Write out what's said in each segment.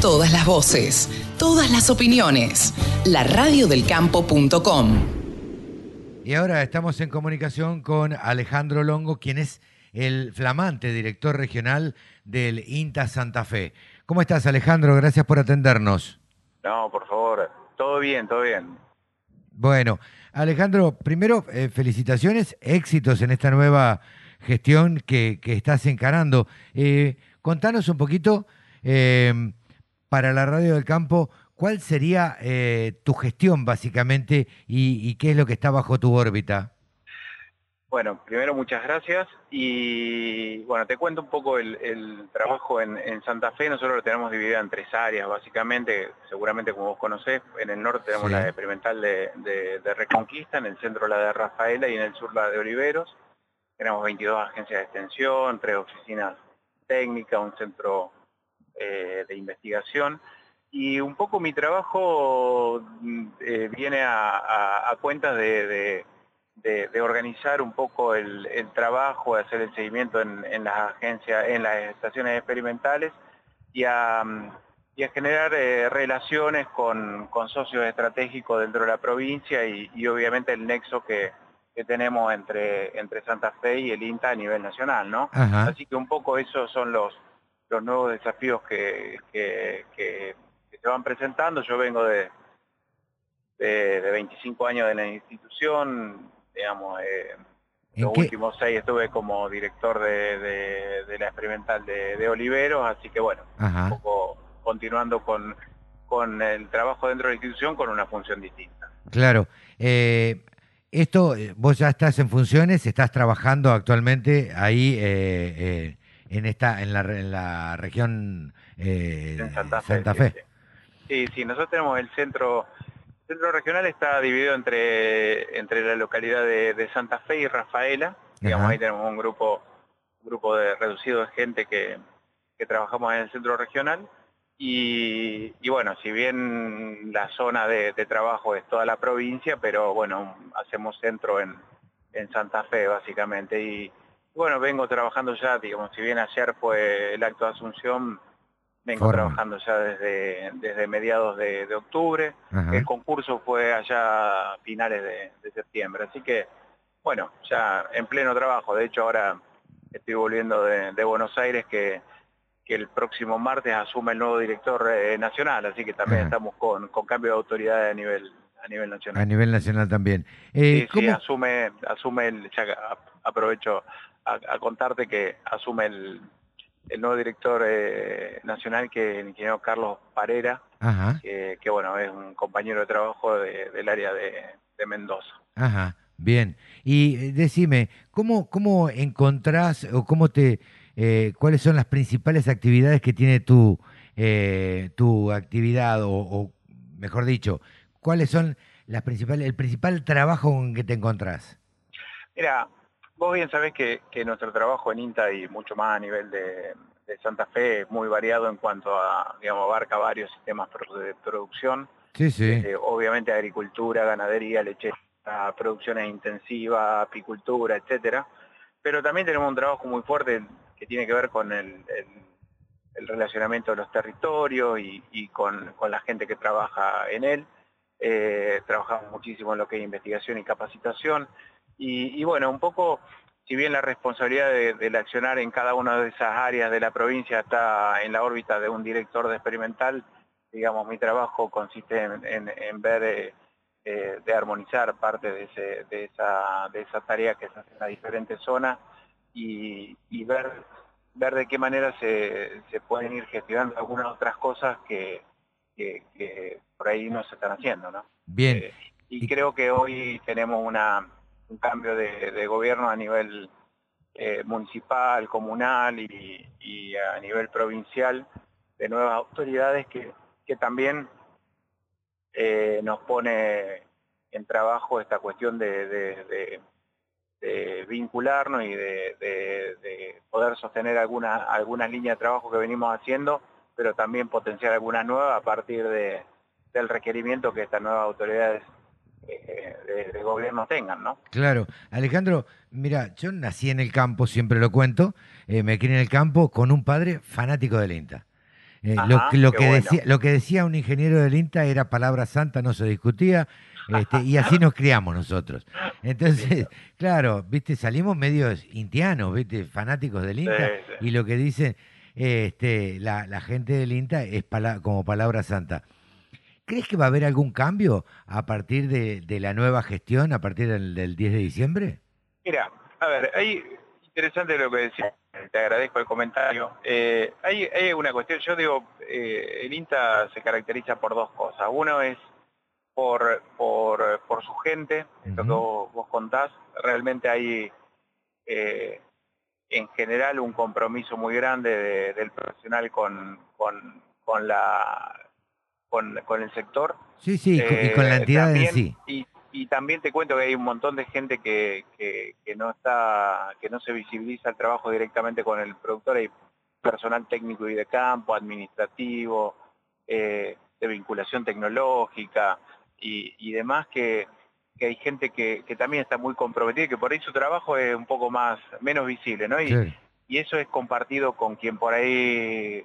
Todas las voces, todas las opiniones. La radiodelcampo.com. Y ahora estamos en comunicación con Alejandro Longo, quien es el flamante director regional del INTA Santa Fe. ¿Cómo estás, Alejandro? Gracias por atendernos. No, por favor, todo bien, todo bien. Bueno, Alejandro, primero, eh, felicitaciones, éxitos en esta nueva gestión que, que estás encarando. Eh, contanos un poquito, eh, para la Radio del Campo, ¿cuál sería tu gestión básicamente y, y qué es lo que está bajo tu órbita? Bueno, primero muchas gracias y bueno, te cuento un poco el, trabajo en, Santa Fe. Nosotros lo tenemos dividido en tres áreas, básicamente, seguramente como vos conocés, en el norte tenemos la experimental de, Reconquista, en el centro la de Rafaela y en el sur la de Oliveros. Tenemos 22 agencias de extensión, tres oficinas técnicas, un centro eh, de investigación. Y un poco mi trabajo mm, eh, viene a, a, cuentas de de, organizar un poco el, trabajo, de hacer el seguimiento en, las agencias, en las estaciones experimentales y a, generar eh, relaciones con, socios estratégicos dentro de la provincia y, obviamente el nexo que, tenemos entre, entre Santa Fe y el INTA a nivel nacional, ¿no? Así que un poco esos son los, los nuevos desafíos que, que, se van presentando. Yo vengo de, de, de 25 años de la institución, digamos, eh, los últimos seis estuve como director de, la experimental de, Oliveros, así que bueno, un poco continuando con, con el trabajo dentro de la institución con una función distinta. Claro. Eh, esto, eh, vos ya estás en funciones, estás trabajando actualmente ahí en esta, en la, en la región en Santa Fe. Sí, sí, nosotros tenemos el centro el centro regional está dividido entre, entre la localidad de, Santa Fe y Rafaela. Digamos, ahí tenemos un grupo, grupo de reducido de gente que, trabajamos en el centro regional. Y, bueno, si bien la zona de, trabajo es toda la provincia, pero bueno, hacemos centro en, Santa Fe básicamente. Y bueno, vengo trabajando ya, digamos, si bien ayer fue el acto de Asunción, Vengo trabajando ya desde, desde mediados de, octubre. El concurso fue allá a finales de, septiembre. Así que, bueno, ya en pleno trabajo. De hecho, ahora estoy volviendo de, Buenos Aires que, que, el próximo martes asume el nuevo director eh, nacional. Así que también estamos con, con cambio de autoridad a nivel a nivel nacional. A nivel nacional también. Eh, sí, asume, asume el, ya aprovecho a contarte que asume el, el nuevo director eh, nacional, que es el ingeniero Carlos Parera, Que, bueno, es un compañero de trabajo del área de, Mendoza. Ajá, bien. Y eh, decime, ¿cómo, cómo encontrás o cómo te, eh, cuáles son las principales actividades que tiene tu, tu actividad o, mejor dicho, cuáles son las principales, el principal trabajo en que te encontrás? Mira, Vos bien sabés que, nuestro trabajo en INTA y mucho más a nivel de, Santa Fe es muy variado en cuanto a, digamos, abarca varios sistemas de producción. Sí, sí. Eh, obviamente agricultura, ganadería, leche, producciones intensivas, apicultura, etcétera. Pero también tenemos un trabajo muy fuerte que tiene que ver con el, relacionamiento de los territorios y, con, la gente que trabaja en él. Eh, trabajamos muchísimo en lo que es investigación y capacitación. Y, bueno, un poco, si bien la responsabilidad del accionar en cada una de esas áreas de la provincia está en la órbita de un director de experimental, digamos, mi trabajo consiste en, ver eh, eh, de armonizar parte de, esa, de esa tarea que se hace en las diferentes zonas y, ver, ver de qué manera se, pueden ir gestionando algunas otras cosas que, por ahí no se están haciendo, ¿no? Bien. Eh, y creo que hoy tenemos una un cambio de, gobierno a nivel eh, municipal, comunal y, a nivel provincial, de nuevas autoridades que, también eh, nos pone en trabajo esta cuestión de, vincularnos y de, poder sostener algunas alguna líneas de trabajo que venimos haciendo, pero también potenciar algunas nuevas a partir del requerimiento que estas nuevas autoridades de, gobierno tengan, ¿no? Claro. Alejandro, mira, yo nací en el campo, siempre lo cuento, eh, me crié en el campo con un padre fanático del INTA. Eh, Ajá, lo, que- lo qué que bueno. decía, lo que decía un ingeniero del INTA era palabra santa, no se discutía, este, y así nos criamos nosotros. Entonces, claro, viste, salimos medios intianos, viste, fanáticos del INTA, Sí, sí. y lo que dicen este, la, la gente del INTA es pala- como palabra santa. ¿Crees que va a haber algún cambio a partir de, de la nueva gestión, a partir del, del 10 de diciembre? Mira, a ver, hay interesante lo que decía, te agradezco el comentario. Eh, hay, hay una cuestión, yo digo, eh, el INTA se caracteriza por dos cosas. Uno es por, por, por su gente, lo que vos, vos contás, realmente hay eh, en general un compromiso muy grande de- del profesional con, con, con la con, con el sector. Sí, sí, y con- y con la Eh, entidad en también- sí. Y, y también te cuento que hay un montón de gente que, que, que no está, que no se visibiliza el trabajo directamente con el productor, hay personal técnico y de campo, administrativo, eh, de vinculación tecnológica y, y demás que, que hay gente que, que también está muy comprometida y que por ahí su trabajo es un poco más, menos visible, ¿no? Y, Sí. y eso es compartido con quien por ahí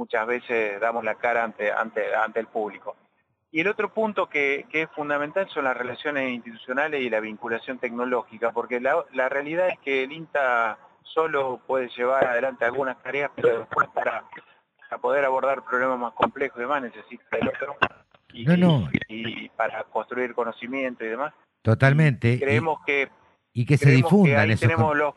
muchas veces damos la cara ante, ante, ante el público. Y el otro punto que, que es fundamental son las relaciones institucionales y la vinculación tecnológica, porque la, la realidad es que el INTA solo puede llevar adelante algunas tareas, pero después para, para poder abordar problemas más complejos y demás necesita el otro. Y, No, no. y para construir conocimiento y demás. Totalmente. y- Creemos que, y, que se que difundan ahí esos tenemos los...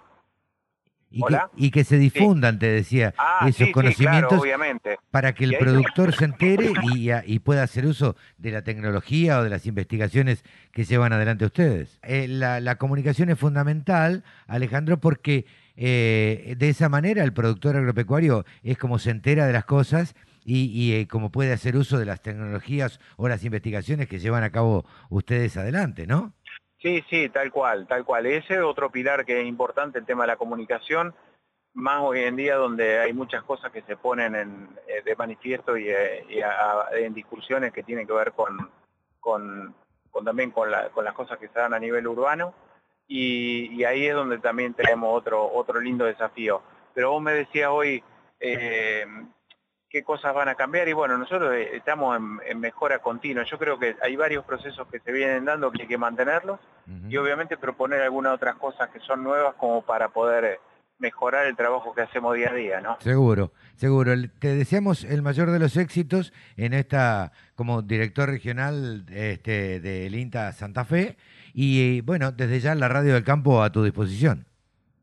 y, que, ¿Hola? y que se difundan, te decía, Ah, esos sí, sí, conocimientos claro, obviamente. para que el productor se entere y, pueda hacer uso de la tecnología o de las investigaciones que llevan adelante ustedes. Eh, la, la comunicación es fundamental, Alejandro, porque eh, de esa manera el productor agropecuario es como se entera de las cosas y, y, eh, como puede hacer uso de las tecnologías o las investigaciones que llevan a cabo ustedes adelante, ¿no? Sí, sí, tal cual, tal cual. Ese es otro pilar que es importante, el tema de la comunicación, más hoy en día donde hay muchas cosas que se ponen en, eh, de manifiesto y, eh, en discusiones que tienen que ver con, también con, la- con las cosas que se dan a nivel urbano y, ahí es donde también tenemos otro, otro lindo desafío. Pero vos me decías hoy eh, qué cosas van a cambiar y bueno, nosotros estamos en, en mejora continua. Yo creo que hay varios procesos que se vienen dando que hay que mantenerlos Y obviamente proponer algunas otras cosas que son nuevas como para poder eh, mejorar el trabajo que hacemos día a día, ¿no? Seguro, seguro. Te deseamos el mayor de los éxitos en esta, como director regional este, del INTA Santa Fe. Y bueno, desde ya la Radio del Campo a tu disposición.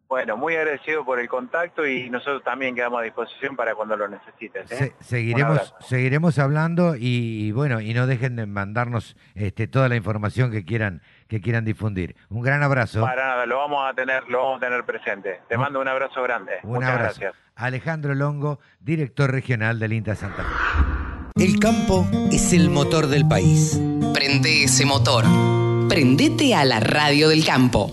Bueno, muy agradecido por el contacto y nosotros también quedamos a disposición para cuando lo necesites. ¿eh? Se- seguiremos, seguiremos hablando y, y bueno, y no dejen de mandarnos este, toda la información que quieran, que quieran difundir. Un gran abrazo. Para nada, lo vamos a tener, lo vamos a tener presente. Te mando un abrazo grande. Un Muchas abrazo. gracias. Alejandro Longo, director regional del INTA Santa Fe. El campo es el motor del país. Prende ese motor. Prendete a la radio del campo.